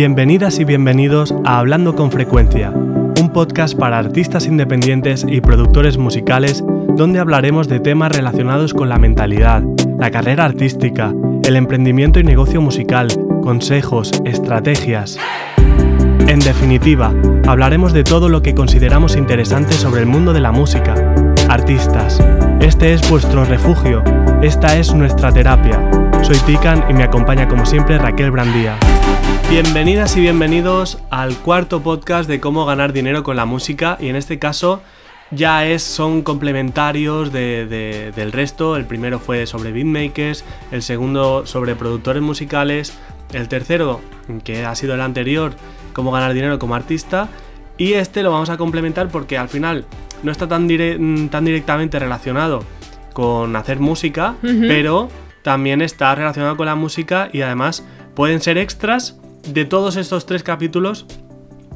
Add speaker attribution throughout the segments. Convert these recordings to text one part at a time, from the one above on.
Speaker 1: Bienvenidas y bienvenidos a Hablando con Frecuencia, un podcast para artistas independientes y productores musicales donde hablaremos de temas relacionados con la mentalidad, la carrera artística, el emprendimiento y negocio musical, consejos, estrategias. En definitiva, hablaremos de todo lo que consideramos interesante sobre el mundo de la música. Artistas, este es vuestro refugio, esta es nuestra terapia. Soy Pican y me acompaña como siempre Raquel Brandía. Bienvenidas y bienvenidos al cuarto podcast de cómo ganar dinero con la música y en este caso ya es, son complementarios del resto. El primero fue sobre beatmakers, el segundo sobre productores musicales, el tercero, que ha sido el anterior, cómo ganar dinero como artista. Y este lo vamos a complementar porque al final no está tan, tan directamente relacionado con hacer música, pero también está relacionado con la música y además pueden ser extras de todos estos tres capítulos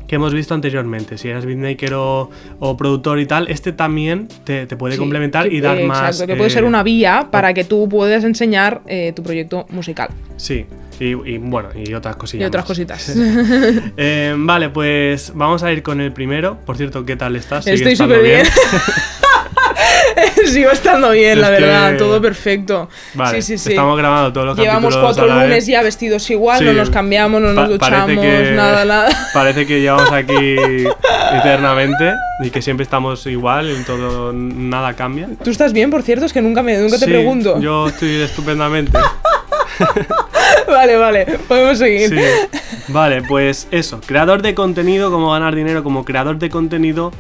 Speaker 1: que hemos visto anteriormente. Si eres beatmaker o, productor y tal, este también te, puede complementar y dar más.
Speaker 2: Exacto, que puede ser eh, una vía para que tú puedas enseñar eh, tu proyecto musical.
Speaker 1: Sí, y, bueno, y otras cosillas.
Speaker 2: Y otras cositas.
Speaker 1: Eh, vale, pues vamos a ir con el primero. Por cierto, ¿qué tal estás?
Speaker 2: Estoy súper bien. Sigo estando bien, la verdad, todo perfecto.
Speaker 1: Vale, sí, sí, sí. Estamos grabando todos los
Speaker 2: Llevamos cuatro lunes ya vestidos igual, no nos cambiamos, no nos duchamos, nada, nada.
Speaker 1: Parece que llevamos aquí eternamente y que siempre estamos igual, en todo, nada cambia.
Speaker 2: ¿Tú estás bien, por cierto? Es que nunca, me, nunca te pregunto.
Speaker 1: Yo estoy estupendamente.
Speaker 2: vale, vale, podemos seguir.
Speaker 1: Vale, pues eso, creador de contenido, cómo ganar dinero como creador de contenido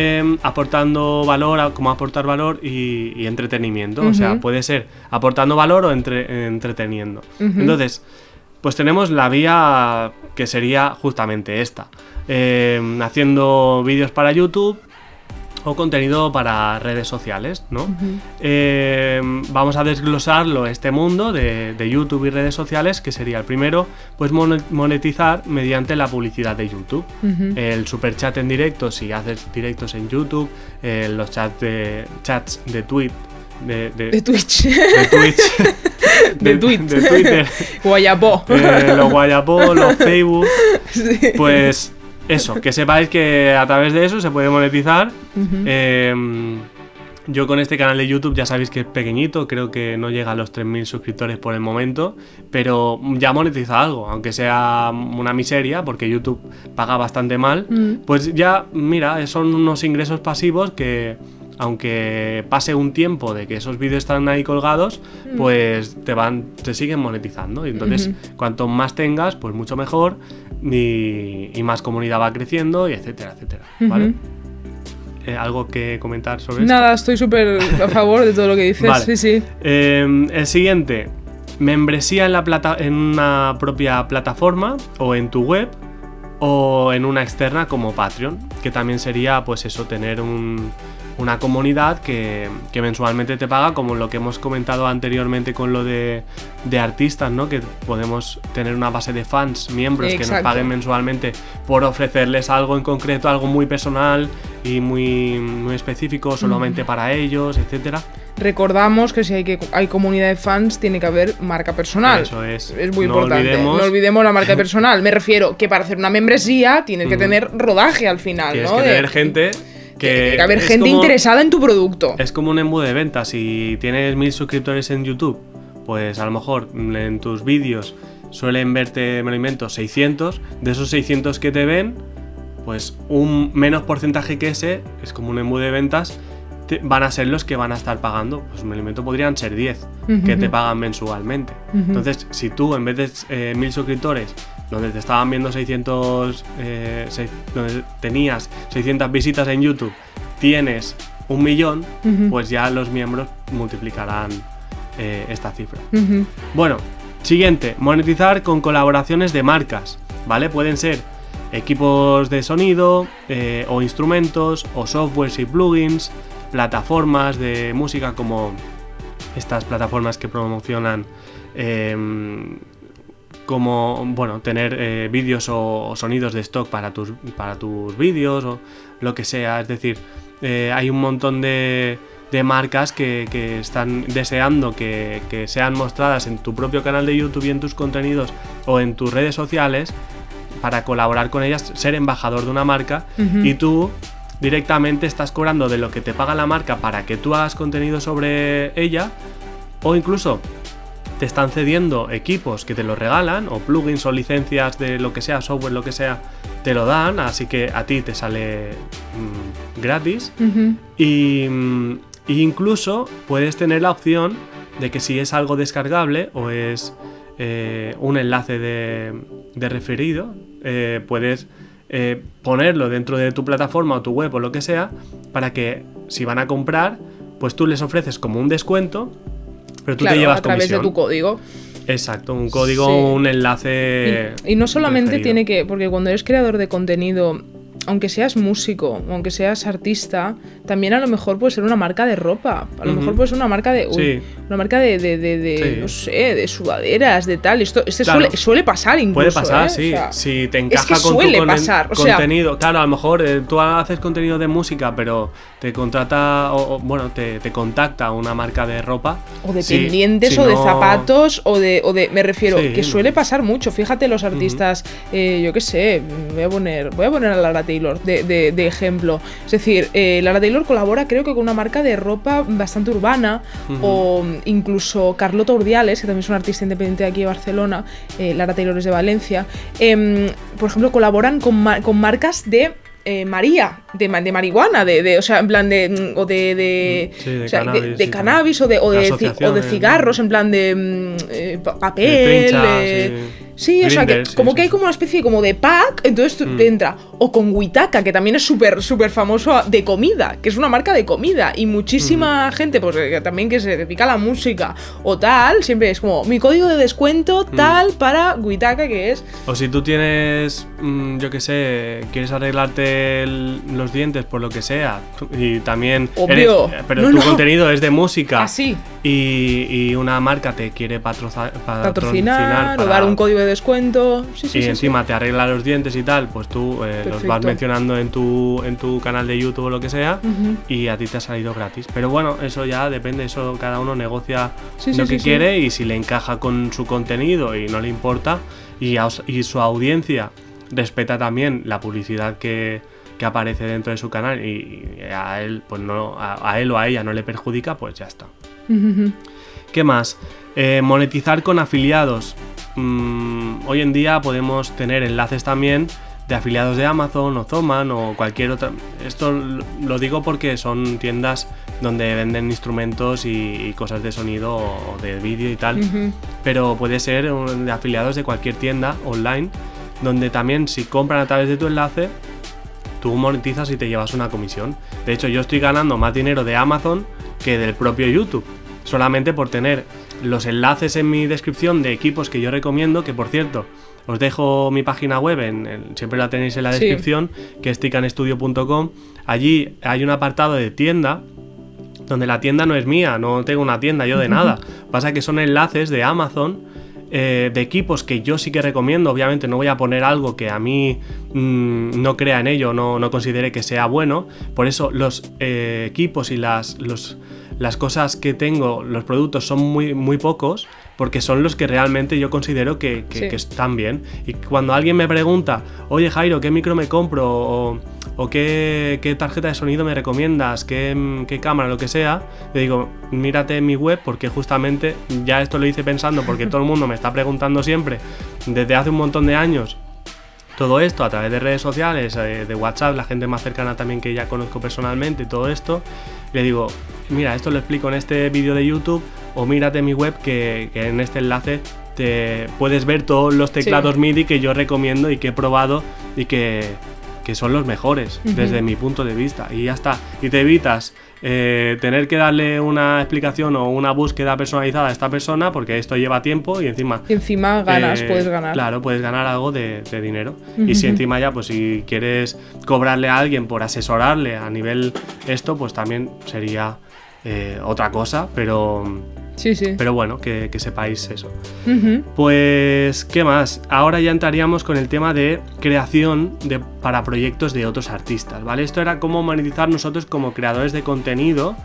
Speaker 1: Em, aportando valor, como aportar valor y, entretenimiento. O sea, puede ser aportando valor o entreteniendo. Entonces, pues tenemos la vía que sería justamente esta. Em, haciendo vídeos para YouTube, o contenido para redes sociales, ¿no? Eh, vamos a desglosarlo este mundo de, YouTube y redes sociales, que sería el primero, pues monetizar mediante la publicidad de YouTube. El super chat en directo, si haces directos en YouTube, eh, los chats de, chats de tweet
Speaker 2: de, de, Twitch.
Speaker 1: De Twitch.
Speaker 2: de, de,
Speaker 1: Twitter.
Speaker 2: Guayapó.
Speaker 1: Eh, los Guayapó, los Facebook. Pues eso, que sepáis que a través de eso se puede monetizar. Em, yo con este canal de YouTube ya sabéis que es pequeñito, creo que no llega a los 3.000 suscriptores por el momento, pero ya monetiza algo, aunque sea una miseria, porque YouTube paga bastante mal, mm. pues ya, mira, son unos ingresos pasivos que, aunque pase un tiempo de que esos vídeos están ahí colgados, mm. pues te van, te siguen monetizando. Y entonces, cuanto más tengas, pues mucho mejor y, más comunidad va creciendo y etcétera, etcétera. ¿Vale? Eh, ¿Algo que comentar sobre
Speaker 2: esto? Nada, estoy súper a favor de todo lo que dices. Sí, sí.
Speaker 1: Em, el siguiente, membresía en, la plata en una propia plataforma o en tu web o en una externa como Patreon, que también sería pues eso, tener un, una comunidad que, mensualmente te paga, como lo que hemos comentado anteriormente con lo de, artistas, ¿no? Que podemos tener una base de fans, miembros que nos paguen mensualmente por ofrecerles algo en concreto, algo muy personal y muy, muy específico, solamente para ellos, etcétera.
Speaker 2: Recordamos que si hay, que, hay comunidad de fans, tiene que haber marca personal.
Speaker 1: Eso es.
Speaker 2: Es muy importante. No olvidemos la marca personal. Me refiero que para hacer una membresía tienes que tener rodaje al final,
Speaker 1: tienes
Speaker 2: ¿no?
Speaker 1: que tener gente que
Speaker 2: tiene que haber gente interesada en tu producto.
Speaker 1: Es como un embudo de ventas. Si tienes mil suscriptores en YouTube, pues a lo mejor en tus vídeos suelen verte, me lo invento, 600. De esos 600 que te ven, pues un menos porcentaje que ese, es como un embudo de ventas, van a ser los que van a estar pagando. Pues me lo invento, podrían ser 10 que te pagan mensualmente. Entonces, si tú en vez de eh, mil suscriptores donde te estaban viendo 600, eh, donde tenías 600 visitas en YouTube, tienes un millón, pues ya los miembros multiplicarán eh, esta cifra. Bueno, siguiente, monetizar con colaboraciones de marcas, ¿vale? Pueden ser equipos de sonido eh, o instrumentos o softwares y plugins, plataformas de música como estas plataformas que promocionan em, como, bueno, tener eh, vídeos o, sonidos de stock para tus, para tus vídeos o lo que sea. Es decir, eh, hay un montón de, de marcas que, están deseando que, que, sean mostradas en tu propio canal de YouTube y en tus contenidos o en tus redes sociales para colaborar con ellas, ser embajador de una marca y tú directamente estás cobrando de lo que te paga la marca para que tú hagas contenido sobre ella o incluso te están cediendo equipos que te los regalan o plugins o licencias de lo que sea, software, lo que sea, te lo dan, así que a ti te sale mm, gratis
Speaker 2: Ujú.
Speaker 1: y mm, y incluso puedes tener la opción de que si es algo descargable o es eh, un enlace de, de referido, eh, puedes eh, ponerlo dentro de tu plataforma o tu web o lo que sea, para que si van a comprar, pues tú les ofreces como un descuento, pero tú
Speaker 2: Claro,
Speaker 1: te llevas
Speaker 2: a través de tu código.
Speaker 1: Exacto, un código,
Speaker 2: Sí.
Speaker 1: un enlace.
Speaker 2: Y, y no solamente
Speaker 1: referido.
Speaker 2: tiene que, porque cuando eres creador de contenido, aunque seas músico, aunque seas artista, también a lo mejor puede ser una marca de ropa. A lo mejor puede ser una marca de. uy,
Speaker 1: Sí.
Speaker 2: Una marca de, de, de- de,
Speaker 1: Sí.
Speaker 2: no sé, de sudaderas, de tal. Esto este
Speaker 1: Claro.
Speaker 2: suele, suele pasar incluso.
Speaker 1: Puede pasar,
Speaker 2: ¿eh?
Speaker 1: sí.
Speaker 2: O sea,
Speaker 1: si te encaja
Speaker 2: que
Speaker 1: con
Speaker 2: suele
Speaker 1: tu
Speaker 2: pasar, o sea-
Speaker 1: contenido. claro, a lo mejor eh, tú haces contenido de música, pero te contrata, o, o, bueno, te, te contacta una marca de ropa.
Speaker 2: O de pendientes,
Speaker 1: si
Speaker 2: o de zapatos, o de, o de. Me refiero, que suele pasar mucho. Fíjate, los artistas, eh, yo qué sé, voy a poner. Voy a poner a Lara Taylor de, de- de ejemplo. Es decir, eh, Lara Taylor colabora, creo que con una marca de ropa bastante urbana. O incluso Carlota Urdiales, que también es una artista independiente de aquí de Barcelona. eh, Lara Taylor es de Valencia. em, por ejemplo, colaboran con, ma- con marcas de. eh, María, de, ma- de marihuana, de, de- o sea, en plan de. mm, o de. de,
Speaker 1: Sí, de
Speaker 2: o sea, de-
Speaker 1: cannabis,
Speaker 2: o de, o
Speaker 1: De
Speaker 2: o cigarros, en plan de mm, pa- papel.
Speaker 1: Sí.
Speaker 2: o sea, que
Speaker 1: sí,
Speaker 2: como
Speaker 1: sí,
Speaker 2: que hay como una especie como de pack, entonces tú-
Speaker 1: Mm.
Speaker 2: te entra. O con Huitaca, que también es súper, súper famoso de comida, que es una marca de comida. Y muchísima gente, pues eh, también que se dedica a la música o tal, siempre es como mi código de descuento
Speaker 1: Mm.
Speaker 2: tal para Huitaca, que es.
Speaker 1: O si tú tienes, mm, yo qué sé, quieres arreglarte el- los dientes por lo que sea, y también.
Speaker 2: Obvio.
Speaker 1: eres- pero
Speaker 2: No,
Speaker 1: tu
Speaker 2: no.
Speaker 1: contenido es de música.
Speaker 2: Así.
Speaker 1: Y, y una marca te quiere
Speaker 2: Patrocinar o
Speaker 1: para-
Speaker 2: dar un código de descuento. Sí, sí,
Speaker 1: y
Speaker 2: sí,
Speaker 1: encima te arregla los dientes y tal, pues tú eh, los vas mencionando en tu, en tu canal de YouTube o lo que sea y a ti te ha salido gratis. Pero bueno, eso ya depende, eso cada uno negocia lo que quiere y si le encaja con su contenido y no le importa y, a- y su audiencia respeta también la publicidad que, que aparece dentro de su canal y, y a él pues no a, a él o a ella no le perjudica, pues ya está. ¿Qué más? Eh, monetizar con afiliados. Mm, hoy en día podemos tener enlaces también de afiliados de Amazon o Zoman o cualquier otra. Esto lo digo porque son tiendas donde venden instrumentos y, y cosas de sonido o de vídeo y tal. Pero puede ser un- de afiliados de cualquier tienda online donde también si compran a través de tu enlace tú monetizas y te llevas una comisión. De hecho, yo estoy ganando más dinero de Amazon que del propio YouTube. Solamente por tener los enlaces en mi descripción de equipos que yo recomiendo, que por cierto, os dejo mi página web, en, en- siempre la tenéis en la
Speaker 2: Sí.
Speaker 1: descripción, que es ticanestudio.com. Allí hay un apartado de tienda, donde la tienda no es mía, no tengo una tienda yo de nada. Pasa que son enlaces de Amazon eh, de equipos que yo sí que recomiendo. Obviamente no voy a poner algo que a mí mm, no crea en ello, no, no considere que sea bueno. Por eso los eh, equipos y las, los- las cosas que tengo, los productos son muy, muy pocos. Porque son los que realmente yo considero que, que-
Speaker 2: Sí.
Speaker 1: que están bien. Y cuando alguien me pregunta, oye Jairo, ¿qué micro me compro? O, o qué, qué tarjeta de sonido me recomiendas, ¿Qué, qué cámara, lo que sea, le digo, mírate en mi web porque justamente ya esto lo hice pensando porque todo el mundo me está preguntando siempre desde hace un montón de años todo esto a través de redes sociales, eh, de WhatsApp, la gente más cercana también que ya conozco personalmente, todo esto, le digo, mira, esto lo explico en este vídeo de YouTube o mírate mi web que, que en este enlace te puedes ver todos los teclados MIDI que yo recomiendo y que he probado y que, que son los mejores desde mi punto de vista. Y ya está. Y te evitas eh, tener que darle una explicación o una búsqueda personalizada a esta persona porque esto lleva tiempo y encima
Speaker 2: Y encima ganas,
Speaker 1: eh,
Speaker 2: puedes ganar.
Speaker 1: Claro, puedes ganar algo de, de dinero. Y si encima ya, pues si quieres cobrarle a alguien por asesorarle a nivel esto, pues también sería eh, otra cosa, pero,
Speaker 2: Sí, sí.
Speaker 1: pero bueno, que, que sepáis eso. Pues, ¿qué más? Ahora ya entraríamos con el tema de creación de, para proyectos de otros artistas, ¿vale? Esto era cómo monetizar nosotros como creadores de contenido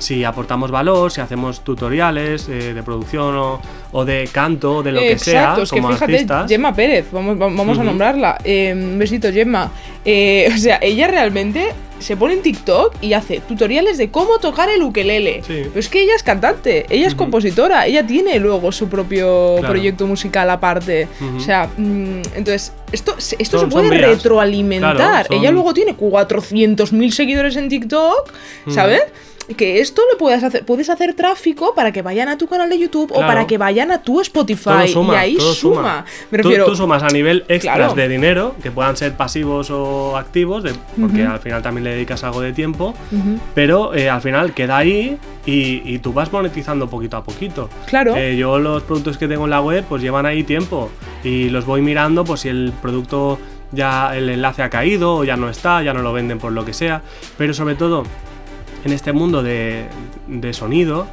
Speaker 1: si aportamos valor, si hacemos tutoriales eh, de producción o, o de canto, o de lo que sea,
Speaker 2: que
Speaker 1: como
Speaker 2: fíjate,
Speaker 1: artistas.
Speaker 2: Gemma Pérez, vamos, va- vamos a nombrarla. Eh, un besito, Gemma. Eh, o sea, ella realmente se pone en TikTok y hace tutoriales de cómo tocar el ukelele.
Speaker 1: Sí.
Speaker 2: Pero es que ella es cantante, ella es compositora, ella tiene luego su propio
Speaker 1: Claro.
Speaker 2: proyecto musical aparte. O sea, mm, entonces, esto, se- esto
Speaker 1: Son-
Speaker 2: se puede retroalimentar.
Speaker 1: Claro, son-
Speaker 2: Ella luego tiene 400.000 seguidores en TikTok. ¿sabes? Que esto lo puedes hacer, puedes hacer tráfico para que vayan a tu canal de YouTube o para que vayan a tu Spotify.
Speaker 1: Suma,
Speaker 2: y ahí suma.
Speaker 1: suma.
Speaker 2: Me refiero.
Speaker 1: Tú, sumas a nivel extras
Speaker 2: Claro.
Speaker 1: de dinero, que puedan ser pasivos o activos, de- porque al final también le dedicas algo de tiempo, pero eh, al final queda ahí y, y tú vas monetizando poquito a poquito.
Speaker 2: Claro.
Speaker 1: Eh, yo los productos que tengo en la web pues llevan ahí tiempo y los voy mirando pues si el producto ya el enlace ha caído o ya no está, ya no lo venden por lo que sea, pero sobre todo en este mundo de, de sonido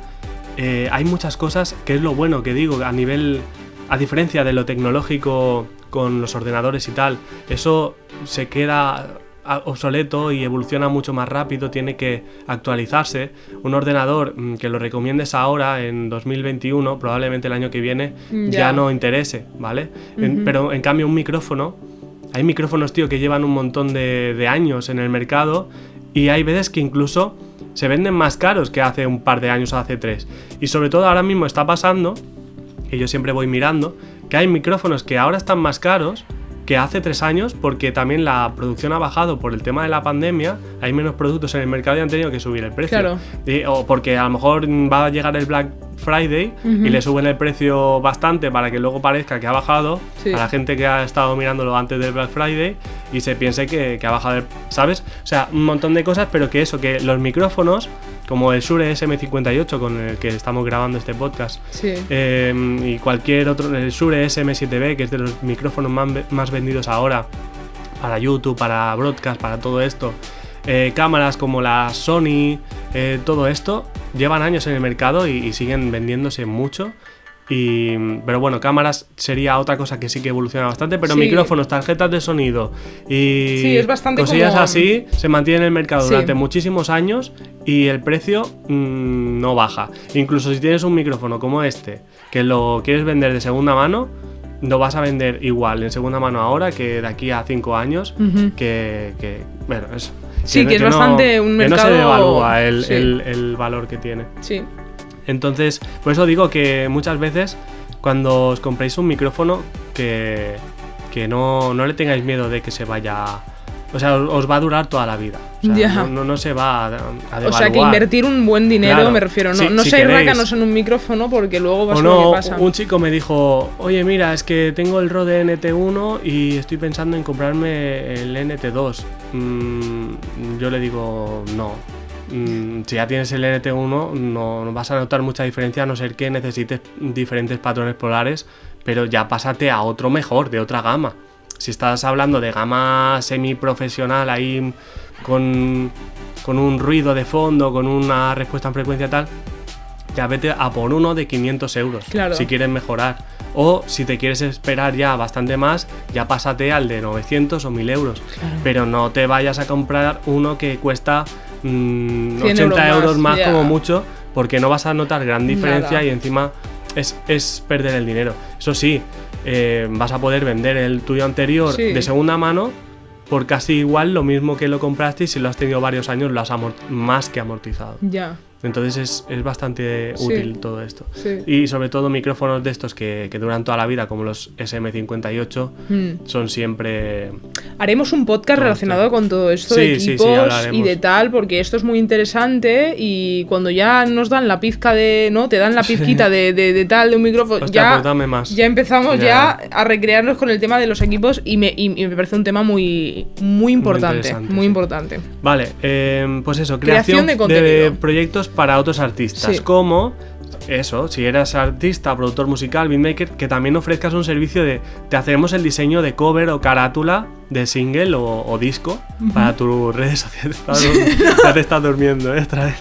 Speaker 1: eh, hay muchas cosas que es lo bueno que digo a nivel a diferencia de lo tecnológico con los ordenadores y tal eso se queda obsoleto y evoluciona mucho más rápido tiene que actualizarse. Un ordenador mm, que lo recomiendes ahora en 2021 probablemente el año que viene
Speaker 2: Mm,
Speaker 1: ya, no interese vale En- pero en cambio un micrófono hay micrófonos, tío, que llevan un montón de, de años en el mercado y hay veces que incluso se venden más caros que hace un par de años o hace tres. Y sobre todo ahora mismo está pasando, que yo siempre voy mirando, que hay micrófonos que ahora están más caros que hace tres años porque también la producción ha bajado por el tema de la pandemia, hay menos productos en el mercado y han tenido que subir el precio.
Speaker 2: Claro.
Speaker 1: Y- o porque a lo mejor va a llegar el Black Friday y le suben el precio bastante para que luego parezca que ha bajado
Speaker 2: Sí.
Speaker 1: a la gente que ha estado mirándolo antes del Black Friday y se piense que, que ha bajado, el- ¿sabes? O sea, un montón de cosas, pero que eso, que los micrófonos, como el Shure SM58 con el que estamos grabando este podcast,
Speaker 2: Sí.
Speaker 1: eh, y cualquier otro, el Shure SM7B, que es de los micrófonos más, más vendidos ahora para YouTube, para broadcast, para todo esto. Eh, cámaras como la Sony, eh, todo esto, llevan años en el mercado y, y siguen vendiéndose mucho. Y, pero bueno, cámaras sería otra cosa que sí que evoluciona bastante, pero
Speaker 2: Sí.
Speaker 1: micrófonos, tarjetas de sonido y
Speaker 2: Sí, es bastante
Speaker 1: cosillas
Speaker 2: como-
Speaker 1: así se mantienen en el mercado
Speaker 2: Sí.
Speaker 1: durante muchísimos años y el precio mm, no baja. Incluso si tienes un micrófono como este, que lo quieres vender de segunda mano, lo vas a vender igual en segunda mano ahora que de aquí a cinco años. Que, que, bueno, eso.
Speaker 2: Sí, que es
Speaker 1: no-
Speaker 2: bastante un
Speaker 1: que no se
Speaker 2: mercado-
Speaker 1: devalúa el,
Speaker 2: sí.
Speaker 1: el- el valor que tiene.
Speaker 2: Sí.
Speaker 1: Entonces, por eso digo que muchas veces cuando os compréis un micrófono, que, que no, no le tengáis miedo de que se vaya... O sea, os va a durar toda la vida. O sea,
Speaker 2: Ya.
Speaker 1: no, no- no se va a, a
Speaker 2: O sea, que invertir un buen dinero,
Speaker 1: Claro.
Speaker 2: me refiero. No,
Speaker 1: Sí,
Speaker 2: no
Speaker 1: si queréis.
Speaker 2: rácanos en un micrófono porque luego
Speaker 1: O
Speaker 2: lo
Speaker 1: no,
Speaker 2: que pasa.
Speaker 1: un chico me dijo, oye mira, es que tengo el Rode NT1 y estoy pensando en comprarme el NT2. Mm, yo le digo, no. Mm, si ya tienes el NT1 no, no vas a notar mucha diferencia a no ser que necesites diferentes patrones polares, pero ya pásate a otro mejor, de otra gama. Si estás hablando de gama semi-profesional ahí con, con un ruido de fondo, con una respuesta en frecuencia tal, ya vete a por uno de 500 euros
Speaker 2: Claro.
Speaker 1: si quieres mejorar. O si te quieres esperar ya bastante más, ya pásate al de 900 o 1000 euros. Pero no te vayas a comprar uno que cuesta mm,
Speaker 2: 100
Speaker 1: 80
Speaker 2: euros
Speaker 1: euros
Speaker 2: más,
Speaker 1: como mucho, porque no vas a notar gran diferencia
Speaker 2: Nada.
Speaker 1: y encima es, es perder el dinero. Eso sí, eh, vas a poder vender el tuyo anterior
Speaker 2: Sí.
Speaker 1: de segunda mano por casi igual lo mismo que lo compraste y si lo has tenido varios años lo has más que amortizado.
Speaker 2: Ya.
Speaker 1: Entonces es, es bastante
Speaker 2: Sí.
Speaker 1: útil todo esto.
Speaker 2: Sí.
Speaker 1: Y sobre todo micrófonos de estos que, que duran toda la vida, como los SM58,
Speaker 2: Mm.
Speaker 1: son siempre...
Speaker 2: Haremos un podcast relacionado
Speaker 1: esto.
Speaker 2: con todo esto
Speaker 1: Sí,
Speaker 2: de equipos y de tal, porque esto es muy interesante y cuando ya nos dan la pizca de, ¿no? Te dan la pizquita de, de- de tal, de un micrófono,
Speaker 1: Hostia,
Speaker 2: ya,
Speaker 1: pues más.
Speaker 2: ya empezamos ya.
Speaker 1: Ya.
Speaker 2: a recrearnos con el tema de los equipos y me, y- y me parece un tema muy, muy importante, muy, importante.
Speaker 1: Vale, eh, pues eso,
Speaker 2: Creación
Speaker 1: creación,
Speaker 2: de
Speaker 1: de, proyectos para otros artistas,
Speaker 2: Sí.
Speaker 1: como eso, si eres artista, productor musical, beatmaker, que también ofrezcas un servicio de te hacemos el diseño de cover o carátula de single o, o disco para tus redes sociales. Estás dur- ya te estás durmiendo, ¿eh? Otra vez.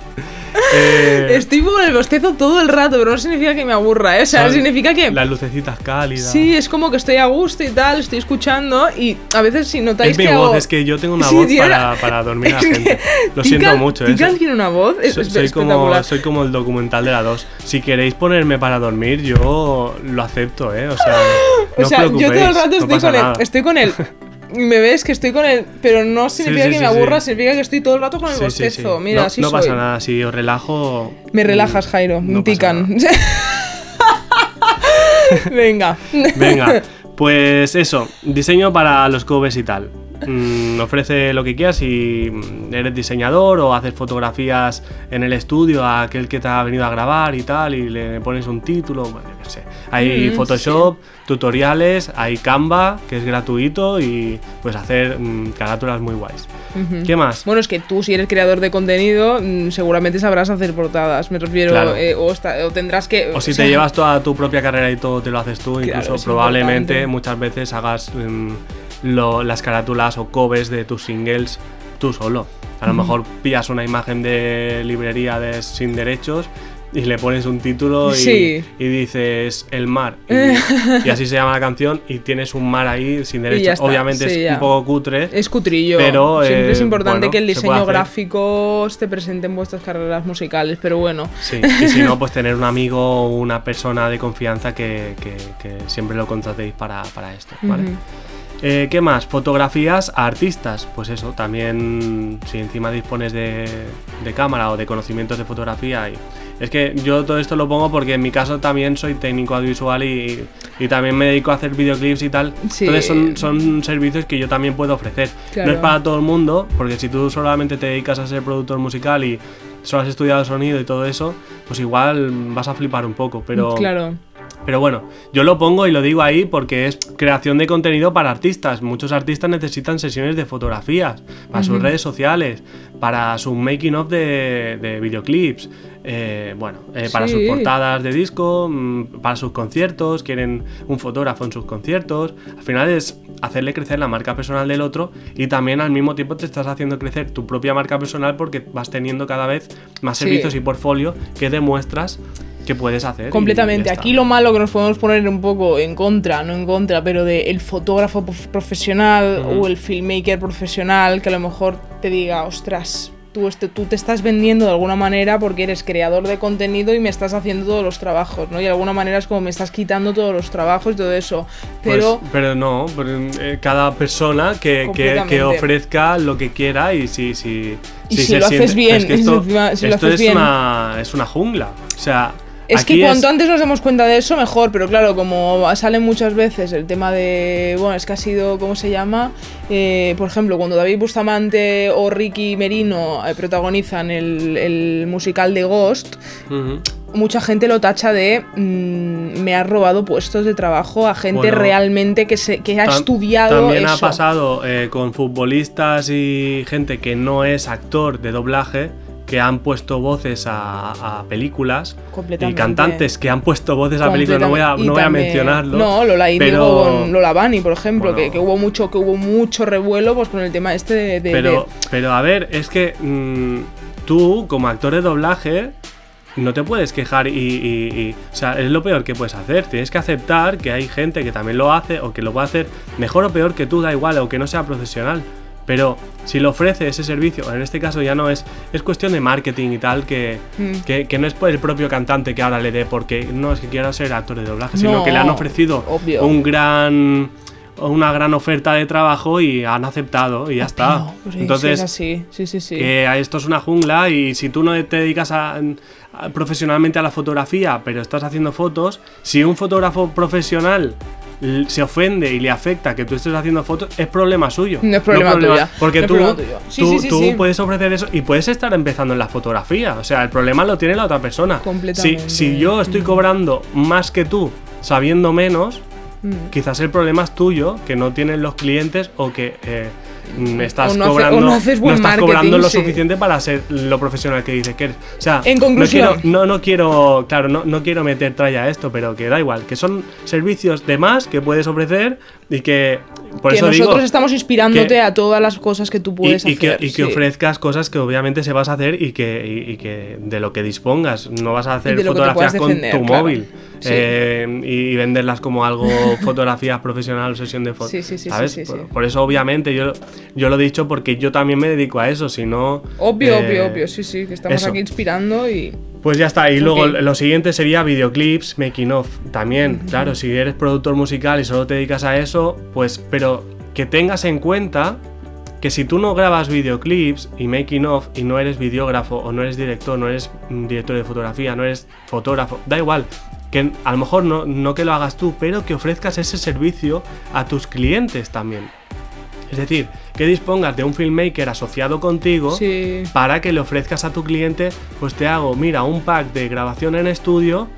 Speaker 1: Eh,
Speaker 2: Estoy con el bostezo todo el rato, pero no significa que me aburra, ¿eh? O sea, significa que.
Speaker 1: Las lucecitas cálidas.
Speaker 2: Sí, es como que estoy a gusto y tal, estoy escuchando y a veces si notáis
Speaker 1: Es mi
Speaker 2: que
Speaker 1: voz,
Speaker 2: hago-
Speaker 1: es que yo tengo una
Speaker 2: Sí,
Speaker 1: voz para, para dormir a la
Speaker 2: Es
Speaker 1: gente. Lo siento mucho, ¿eh?
Speaker 2: Tikal tiene una voz es-
Speaker 1: Soy,
Speaker 2: es
Speaker 1: soy como, soy como el documental de la 2. Si queréis ponerme para dormir, yo lo acepto, ¿eh? O sea, no
Speaker 2: o sea,
Speaker 1: os
Speaker 2: yo todo el
Speaker 1: preocupéis,
Speaker 2: rato
Speaker 1: no
Speaker 2: estoy con
Speaker 1: nada.
Speaker 2: estoy con él. Y me ves que estoy con él, pero no significa
Speaker 1: sí,
Speaker 2: que
Speaker 1: sí,
Speaker 2: me aburra, significa que estoy todo el rato con el bostezo. Mira,
Speaker 1: no,
Speaker 2: así
Speaker 1: no
Speaker 2: soy.
Speaker 1: pasa nada, si os relajo.
Speaker 2: Me
Speaker 1: mm,
Speaker 2: relajas, Jairo,
Speaker 1: no
Speaker 2: tican.
Speaker 1: nada.
Speaker 2: Venga.
Speaker 1: Venga, pues eso, diseño para los covers y tal. Mm, ofrece lo que quieras si eres diseñador o haces fotografías en el estudio a aquel que te ha venido a grabar y tal y le pones un título, bueno, qué sé. Hay
Speaker 2: Mm,
Speaker 1: Photoshop, tutoriales, hay Canva, que es gratuito y puedes hacer mm, carátulas muy guays. ¿Qué más?
Speaker 2: Bueno, es que tú, si eres creador de contenido, mm, seguramente sabrás hacer portadas. Me refiero,
Speaker 1: Claro.
Speaker 2: eh, o, tendrás que.
Speaker 1: O si
Speaker 2: sea,
Speaker 1: te llevas toda tu propia carrera y todo te lo haces tú,
Speaker 2: Claro,
Speaker 1: incluso probablemente
Speaker 2: importante.
Speaker 1: muchas veces hagas mm, lo- las carátulas o covers de tus singles tú solo. A lo mejor pillas una imagen de librería de, sin derechos y le pones un título y,
Speaker 2: Sí.
Speaker 1: y dices el mar. Y, y así se llama la canción y tienes un mar ahí sin
Speaker 2: está,
Speaker 1: Obviamente
Speaker 2: sí,
Speaker 1: es
Speaker 2: ya.
Speaker 1: un poco cutre.
Speaker 2: Es cutrillo.
Speaker 1: Pero,
Speaker 2: Siempre
Speaker 1: eh,
Speaker 2: es importante
Speaker 1: bueno,
Speaker 2: que el diseño gráfico esté presente en vuestras carreras musicales, pero bueno.
Speaker 1: Sí, y si no, pues tener un amigo o una persona de confianza que, que- que siempre lo contratéis para, para esto, ¿vale? Eh, ¿Qué más? Fotografías a artistas. Pues eso, también si encima dispones de, de cámara o de conocimientos de fotografía. Y, es que yo todo esto lo pongo porque en mi caso también soy técnico audiovisual y, y también me dedico a hacer videoclips y tal.
Speaker 2: Sí.
Speaker 1: Entonces son, son servicios que yo también puedo ofrecer.
Speaker 2: Claro.
Speaker 1: No es para todo el mundo, porque si tú solamente te dedicas a ser productor musical y solo has estudiado sonido y todo eso, pues igual vas a flipar un poco. Pero,
Speaker 2: Claro.
Speaker 1: pero bueno, yo lo pongo y lo digo ahí porque es creación de contenido para artistas. Muchos artistas necesitan sesiones de fotografías para sus redes sociales, para su making of de, de videoclips, eh, bueno, eh, para sus
Speaker 2: Sí.
Speaker 1: portadas de disco, mm, para sus conciertos, quieren un fotógrafo en sus conciertos. Al final es hacerle crecer la marca personal del otro y también al mismo tiempo te estás haciendo crecer tu propia marca personal porque vas teniendo cada vez más
Speaker 2: Sí.
Speaker 1: servicios y portfolio que demuestras que puedes hacer.
Speaker 2: Completamente. Aquí lo malo que nos podemos poner un poco en contra, no en contra, pero de el fotógrafo prof- profesional
Speaker 1: Ujú.
Speaker 2: o el filmmaker profesional que a lo mejor te diga, ostras, tú, este, tú te estás vendiendo de alguna manera porque eres creador de contenido y me estás haciendo todos los trabajos, ¿no? Y de alguna manera es como me estás quitando todos los trabajos y todo eso.
Speaker 1: Pues,
Speaker 2: Pero
Speaker 1: pero no, pero, eh, cada persona que, que- que, ofrezca lo que quiera y si, si,
Speaker 2: Y si
Speaker 1: se
Speaker 2: lo haces bien,
Speaker 1: es que
Speaker 2: y si
Speaker 1: esto,
Speaker 2: encima- si lo
Speaker 1: esto
Speaker 2: haces
Speaker 1: es,
Speaker 2: bien.
Speaker 1: Una, es una jungla. O sea,
Speaker 2: Es
Speaker 1: aquí
Speaker 2: que cuanto antes nos demos cuenta de eso, mejor, pero claro, como sale muchas veces el tema de, bueno, es que ha sido, ¿cómo se llama? Eh, por ejemplo, cuando David Bustamante o Ricky Merino eh, protagonizan el, el musical de Ghost, mucha gente lo tacha de mm, me ha robado puestos de trabajo a gente
Speaker 1: Bueno,
Speaker 2: realmente que, se, que ha
Speaker 1: Tam-
Speaker 2: estudiado
Speaker 1: También ha pasado eh, con futbolistas y gente que no es actor de doblaje que han puesto voces a, a películas y cantantes que han puesto voces a películas. No voy a, no voy a mencionarlo.
Speaker 2: No, Lola Índigo
Speaker 1: pero-
Speaker 2: con Lola Bunny, por ejemplo,
Speaker 1: Bueno.
Speaker 2: que, que hubo mucho, que hubo mucho revuelo pues con el tema este de, de-
Speaker 1: Pero,
Speaker 2: de-
Speaker 1: pero a ver, es que mm, tú, como actor de doblaje, no te puedes quejar y, y- y- O sea, es lo peor que puedes hacer. Tienes que aceptar que hay gente que también lo hace o que lo puede hacer mejor o peor que tú, da igual, o que no sea profesional. Pero si le ofrece ese servicio, en este caso ya no es. Es cuestión de marketing y tal, que,
Speaker 2: Mm.
Speaker 1: que, que no es por el propio cantante que ahora le dé, porque no es que quiera ser actor de doblaje, sino
Speaker 2: No,
Speaker 1: que le han ofrecido
Speaker 2: obvio.
Speaker 1: un gran una gran oferta de trabajo y han aceptado y ya está.
Speaker 2: Pues
Speaker 1: Entonces,
Speaker 2: sí. Sí, sí, sí.
Speaker 1: que esto es una jungla y si tú no te dedicas a- a- profesionalmente a la fotografía, pero estás haciendo fotos, si un fotógrafo profesional se ofende y le afecta que tú estés haciendo fotos, es problema suyo.
Speaker 2: No es problema tuya,
Speaker 1: Porque
Speaker 2: no
Speaker 1: tú,
Speaker 2: problema tuyo. Sí,
Speaker 1: tú,
Speaker 2: sí, sí,
Speaker 1: tú
Speaker 2: sí.
Speaker 1: puedes ofrecer eso y puedes estar empezando en la fotografía. O sea, el problema lo tiene la otra persona. Si,
Speaker 2: Completamente.
Speaker 1: si yo estoy cobrando más que tú sabiendo menos,
Speaker 2: Mm.
Speaker 1: quizás el problema es tuyo, que no tienen los clientes o que eh, mm, estás
Speaker 2: O no hace-
Speaker 1: cobrando,
Speaker 2: no haces buen
Speaker 1: estás cobrando lo
Speaker 2: sí.
Speaker 1: suficiente para ser lo profesional que dices que eres. O sea,
Speaker 2: En conclusión.
Speaker 1: no quiero, no, no quiero, claro, no, no quiero meter tralla a esto, pero que da igual, que son servicios de más que puedes ofrecer y que por
Speaker 2: que
Speaker 1: eso
Speaker 2: nosotros
Speaker 1: digo
Speaker 2: estamos inspirándote
Speaker 1: que-
Speaker 2: a todas las cosas que tú puedes
Speaker 1: y
Speaker 2: hacer.
Speaker 1: y que ofrezcas cosas que obviamente se vas a hacer y que, y, y que de lo que dispongas. No vas a hacer fotografías con
Speaker 2: defender,
Speaker 1: tu
Speaker 2: claro.
Speaker 1: móvil
Speaker 2: Sí.
Speaker 1: eh, y, venderlas como algo fotografías profesional, sesión de fotos.
Speaker 2: Sí, sí, sí,
Speaker 1: ¿sabes? por, eso, obviamente, yo, yo lo he dicho porque yo también me dedico a eso. Si no.
Speaker 2: Obvio,
Speaker 1: eh,
Speaker 2: obvio, obvio, sí, sí, que estamos
Speaker 1: eso.
Speaker 2: aquí inspirando y...
Speaker 1: Pues ya está. Y luego lo siguiente sería videoclips, making of. También, claro, si eres productor musical y solo te dedicas a eso, pues, pero que tengas en cuenta que si tú no grabas videoclips y making of y no eres videógrafo o no eres director, no eres mm, director de fotografía, no eres fotógrafo, da igual. Que a lo mejor no, no que lo hagas tú, pero que ofrezcas ese servicio a tus clientes también. Es decir, que dispongas de un filmmaker asociado contigo
Speaker 2: Sí.
Speaker 1: para que le ofrezcas a tu cliente, pues te hago, mira, un pack de grabación en estudio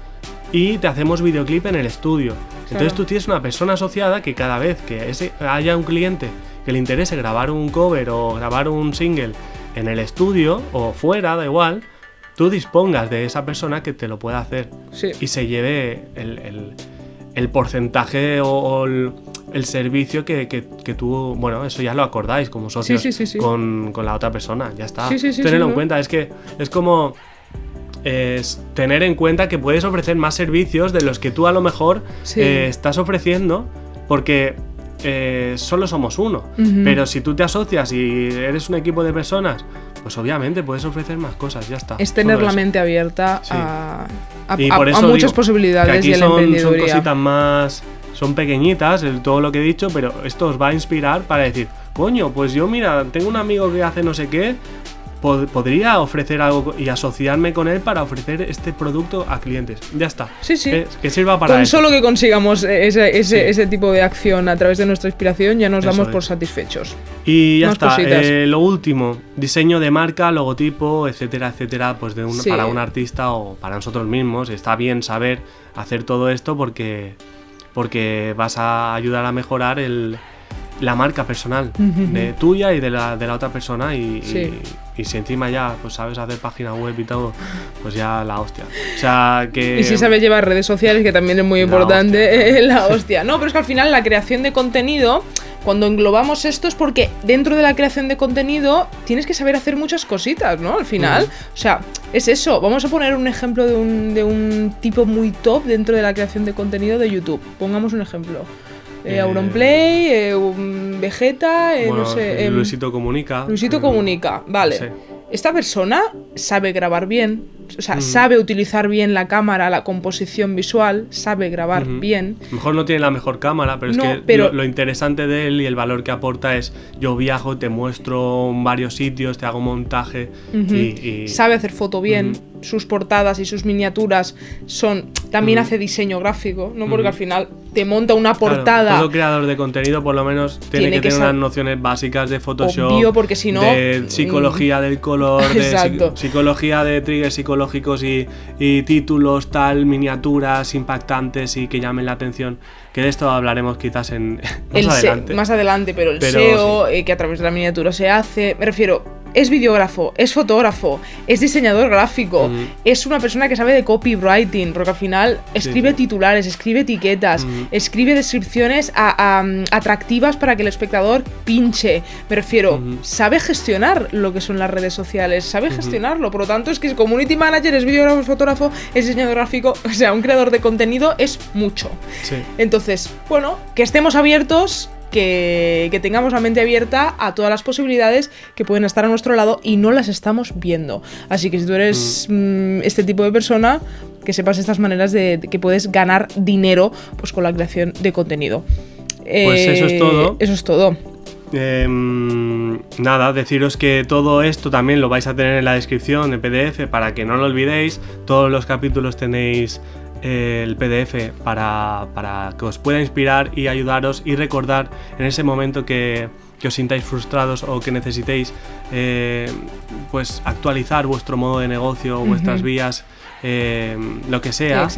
Speaker 1: y te hacemos videoclip en el estudio. Entonces tú tienes una persona asociada que cada vez que ese, haya un cliente que le interese grabar un cover o grabar un single en el estudio o fuera, da igual, tú dispongas de esa persona que te lo pueda hacer
Speaker 2: Sí.
Speaker 1: y se lleve el, el- el porcentaje o, o el, el servicio que, que- que tú, bueno, eso ya lo acordáis como socios
Speaker 2: sí, sí, sí.
Speaker 1: Con, con la otra persona, ya está. Tenerlo en
Speaker 2: ¿no?
Speaker 1: cuenta, es que es como es tener en cuenta que puedes ofrecer más servicios de los que tú a lo mejor eh, estás ofreciendo porque eh, solo somos uno. Pero si tú te asocias y eres un equipo de personas, pues obviamente puedes ofrecer más cosas, ya está.
Speaker 2: Es tener la mente abierta
Speaker 1: Sí.
Speaker 2: a, muchas
Speaker 1: digo que
Speaker 2: posibilidades
Speaker 1: aquí
Speaker 2: y
Speaker 1: son, cositas más. Son pequeñitas, el- todo lo que he dicho, pero esto os va a inspirar para decir, coño, pues yo mira, tengo un amigo que hace no sé qué, pod- podría ofrecer algo y asociarme con él para ofrecer este producto a clientes. Ya está.
Speaker 2: Sí, sí.
Speaker 1: Que, que sirva para
Speaker 2: Con
Speaker 1: eso.
Speaker 2: solo que consigamos ese, ese,
Speaker 1: Sí.
Speaker 2: ese tipo de acción a través de nuestra inspiración, ya nos
Speaker 1: Eso
Speaker 2: damos
Speaker 1: es.
Speaker 2: por satisfechos.
Speaker 1: Y ya
Speaker 2: más
Speaker 1: está. Eh, lo último, diseño de marca, logotipo, etcétera, etcétera, pues de un-
Speaker 2: Sí.
Speaker 1: para un artista o para nosotros mismos. Está bien saber hacer todo esto porque, porque vas a ayudar a mejorar el, la marca personal de tuya y de la, de la otra persona. Y, y-
Speaker 2: Sí.
Speaker 1: y si encima ya pues sabes hacer página web y todo, pues ya la hostia. O sea que.
Speaker 2: Y si sabes llevar redes sociales, que también es muy
Speaker 1: La
Speaker 2: importante, la hostia. No, pero es que al final la creación de contenido, cuando englobamos esto es porque dentro de la creación de contenido tienes que saber hacer muchas cositas, ¿no? Al final, o sea, es eso. Vamos a poner un ejemplo de un, de un tipo muy top dentro de la creación de contenido de YouTube. Pongamos un ejemplo. Eh,
Speaker 1: Eh,
Speaker 2: Auronplay, eh, Vegeta, eh,
Speaker 1: bueno,
Speaker 2: no sé. em,
Speaker 1: Luisito comunica.
Speaker 2: Luisito
Speaker 1: eh,
Speaker 2: comunica, vale.
Speaker 1: sí.
Speaker 2: Esta persona sabe grabar bien, o sea,
Speaker 1: Ujú.
Speaker 2: sabe utilizar bien la cámara, la composición visual, sabe grabar bien.
Speaker 1: A lo mejor no tiene la mejor cámara, pero
Speaker 2: No,
Speaker 1: es que
Speaker 2: pero-
Speaker 1: lo, lo interesante de él y el valor que aporta es yo viajo, te muestro varios sitios, te hago montaje y, y-
Speaker 2: Sabe hacer foto bien, sus portadas y sus miniaturas son. También hace diseño gráfico, ¿no? Porque al final te monta una
Speaker 1: Claro,
Speaker 2: portada.
Speaker 1: todo creador de contenido por lo menos tiene,
Speaker 2: Tiene
Speaker 1: que,
Speaker 2: que
Speaker 1: tener unas nociones básicas de Photoshop,
Speaker 2: Obvio, porque si no,
Speaker 1: de
Speaker 2: mm,
Speaker 1: psicología del color, de psicología de triggers psicológicos y, y títulos, tal, miniaturas impactantes y que llamen la atención. Que de esto hablaremos quizás en más
Speaker 2: el se-
Speaker 1: adelante.
Speaker 2: más adelante, pero el
Speaker 1: Pero
Speaker 2: SEO, eh, que a través de la miniatura se hace, me refiero, es videógrafo, es fotógrafo, es diseñador gráfico, es una persona que sabe de copywriting, porque al final escribe
Speaker 1: sí.
Speaker 2: titulares, escribe etiquetas, escribe descripciones a- a- atractivas para que el espectador pinche. Me refiero, sabe gestionar lo que son las redes sociales, sabe gestionarlo, por lo tanto es que es community manager, es videógrafo, es fotógrafo, es diseñador gráfico, o sea, un creador de contenido es mucho.
Speaker 1: Sí.
Speaker 2: Entonces, bueno, que estemos abiertos, que, que tengamos la mente abierta a todas las posibilidades que pueden estar a nuestro lado y no las estamos viendo. Así que si tú eres mm, este tipo de persona, que sepas estas maneras de, de que puedes ganar dinero pues, con la creación de contenido.
Speaker 1: Pues eso es todo.
Speaker 2: Eso es todo.
Speaker 1: Em, nada, deciros que todo esto también lo vais a tener en la descripción en PDF para que no lo olvidéis. Todos los capítulos tenéis eh, el PDF para, para que os pueda inspirar y ayudaros y recordar en ese momento que, que os sintáis frustrados o que necesitéis eh, pues actualizar vuestro modo de negocio, vuestras vías, eh, lo que sea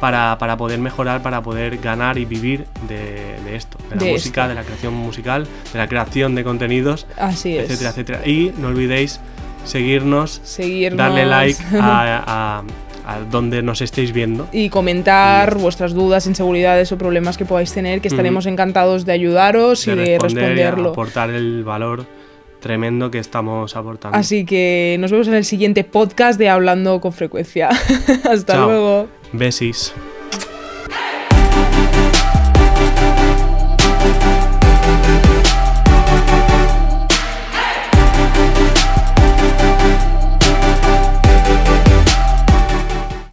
Speaker 1: para, para poder mejorar, para poder ganar y vivir de, de esto, de la música,
Speaker 2: esto.
Speaker 1: de la creación musical, de la creación de contenidos,
Speaker 2: Así es.
Speaker 1: etcétera, etcétera. Y no olvidéis seguirnos,
Speaker 2: Seguirnos.
Speaker 1: darle like a, a- a donde nos estéis viendo.
Speaker 2: Y comentar vuestras dudas, inseguridades o problemas que podáis tener, que estaremos encantados de ayudaros y de responderlo.
Speaker 1: aportar el valor tremendo que estamos aportando.
Speaker 2: Así que nos vemos en el siguiente podcast de Hablando con Frecuencia. Hasta luego.
Speaker 1: Besis.